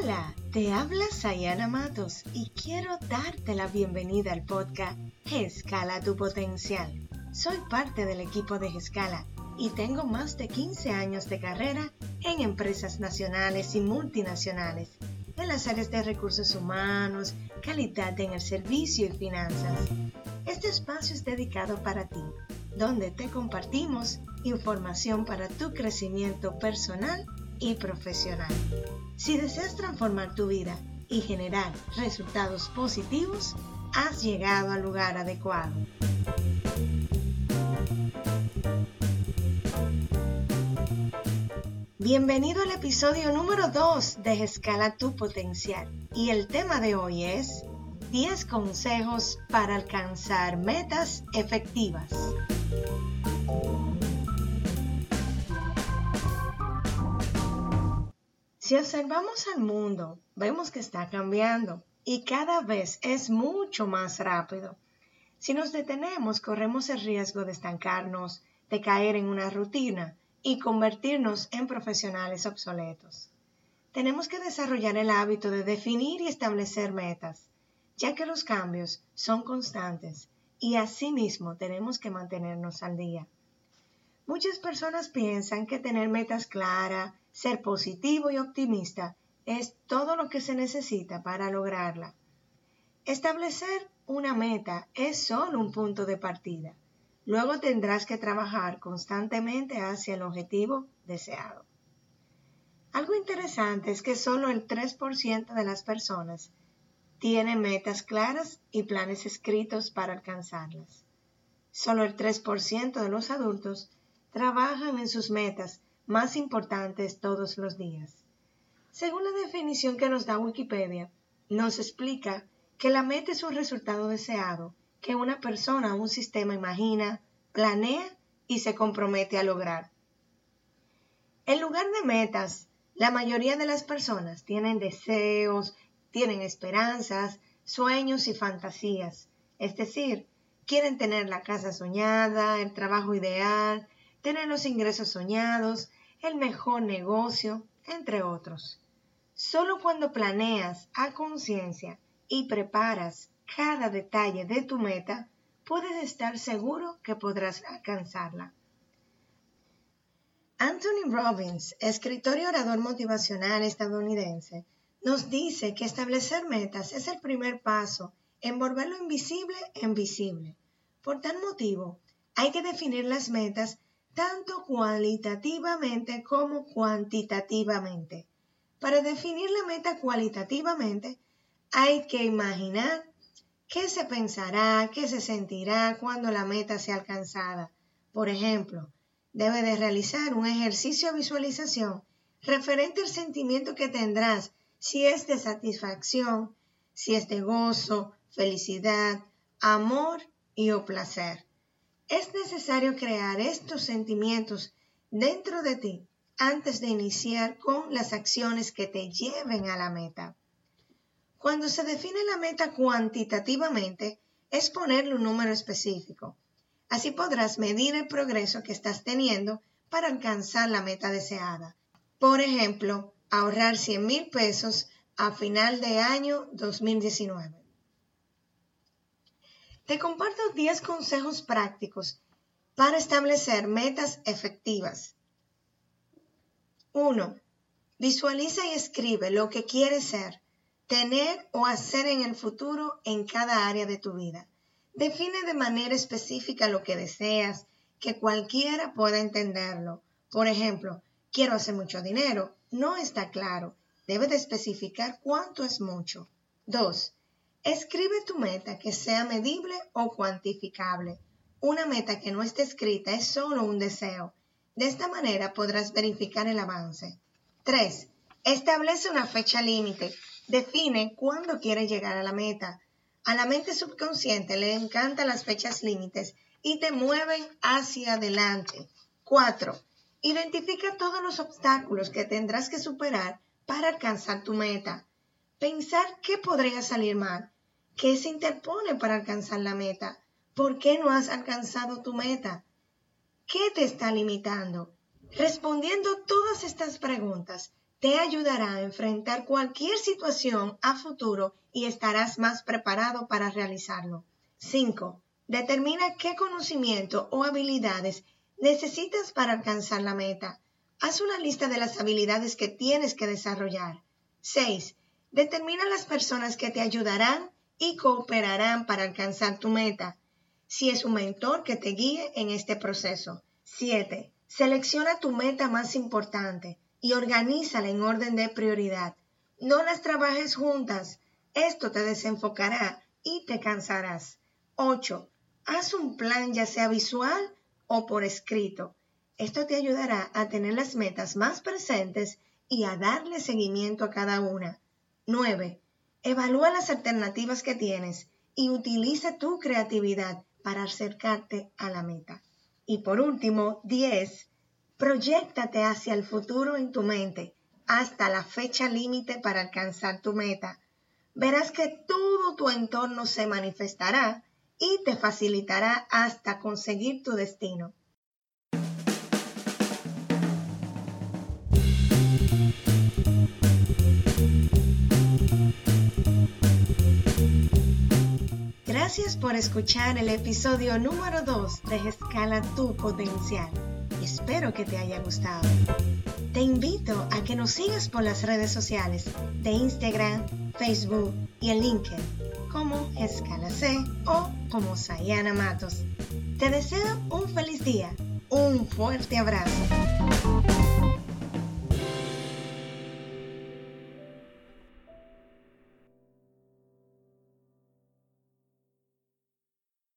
Hola, te habla Sayana Matos y quiero darte la bienvenida al podcast Escala tu potencial. Soy parte del equipo de Escala y tengo más de 15 años de carrera en empresas nacionales y multinacionales, en las áreas de recursos humanos, calidad en el servicio y finanzas. Este espacio es dedicado para ti, donde te compartimos información para tu crecimiento personal profesional. Si deseas transformar tu vida y generar resultados positivos, has llegado al lugar adecuado. Bienvenido al episodio número 2 de Escala tu potencial. Y el tema de hoy es 10 consejos para alcanzar metas efectivas. Si observamos al mundo, vemos que está cambiando y cada vez es mucho más rápido. Si nos detenemos, corremos el riesgo de estancarnos, de caer en una rutina y convertirnos en profesionales obsoletos. Tenemos que desarrollar el hábito de definir y establecer metas, ya que los cambios son constantes y asimismo tenemos que mantenernos al día. Muchas personas piensan que tener metas claras, ser positivo y optimista es todo lo que se necesita para lograrla. Establecer una meta es solo un punto de partida. Luego tendrás que trabajar constantemente hacia el objetivo deseado. Algo interesante es que solo el 3% de las personas tienen metas claras y planes escritos para alcanzarlas. Solo el 3% de los adultos trabajan en sus metas más importantes todos los días. Según la definición que nos da Wikipedia, nos explica que la meta es un resultado deseado que una persona o un sistema imagina, planea y se compromete a lograr. En lugar de metas, la mayoría de las personas tienen deseos, tienen esperanzas, sueños y fantasías. Es decir, quieren tener la casa soñada, el trabajo ideal, tener los ingresos soñados, el mejor negocio, entre otros. Solo cuando planeas a conciencia y preparas cada detalle de tu meta, puedes estar seguro que podrás alcanzarla. Anthony Robbins, escritor y orador motivacional estadounidense, nos dice que establecer metas es el primer paso en volver lo invisible en visible. Por tal motivo, hay que definir las metas tanto cualitativamente como cuantitativamente. Para definir la meta cualitativamente, hay que imaginar qué se pensará, qué se sentirá cuando la meta sea alcanzada. Por ejemplo, debe de realizar un ejercicio de visualización referente al sentimiento que tendrás si es de satisfacción, si es de gozo, felicidad, amor y o placer. Es necesario crear estos sentimientos dentro de ti antes de iniciar con las acciones que te lleven a la meta. Cuando se define la meta cuantitativamente, es ponerle un número específico. Así podrás medir el progreso que estás teniendo para alcanzar la meta deseada. Por ejemplo, ahorrar 100 mil pesos a final de año 2019. Te comparto 10 consejos prácticos para establecer metas efectivas. 1. Visualiza y escribe lo que quieres ser, tener o hacer en el futuro en cada área de tu vida. Define de manera específica lo que deseas, que cualquiera pueda entenderlo. Por ejemplo, quiero hacer mucho dinero. No está claro. Debe de especificar cuánto es mucho. 2. Escribe tu meta que sea medible o cuantificable. Una meta que no esté escrita es solo un deseo. De esta manera podrás verificar el avance. 3. Establece una fecha límite. Define cuándo quieres llegar a la meta. A la mente subconsciente le encantan las fechas límites y te mueven hacia adelante. 4. Identifica todos los obstáculos que tendrás que superar para alcanzar tu meta. Pensar qué podría salir mal ¿Qué se interpone para alcanzar la meta? ¿Por qué no has alcanzado tu meta? ¿Qué te está limitando? Respondiendo todas estas preguntas, te ayudará a enfrentar cualquier situación a futuro y estarás más preparado para realizarlo. 5. Determina qué conocimiento o habilidades necesitas para alcanzar la meta. Haz una lista de las habilidades que tienes que desarrollar. 6. Determina las personas que te ayudarán y cooperarán para alcanzar tu meta. Si es un mentor que te guíe en este proceso. 7. Selecciona tu meta más importante y organízala en orden de prioridad. No las trabajes juntas. Esto te desenfocará y te cansarás. 8. Haz un plan ya sea visual o por escrito. Esto te ayudará a tener las metas más presentes y a darle seguimiento a cada una. 9. Evalúa las alternativas que tienes y utiliza tu creatividad para acercarte a la meta. Y por último, 10. Proyéctate hacia el futuro en tu mente hasta la fecha límite para alcanzar tu meta. Verás que todo tu entorno se manifestará y te facilitará hasta conseguir tu destino. Gracias por escuchar el episodio número 2 de Escala tu potencial. Espero que te haya gustado. Te invito a que nos sigas por las redes sociales de Instagram, Facebook y el LinkedIn como Escala C o como Sayana Matos. Te deseo un feliz día, un fuerte abrazo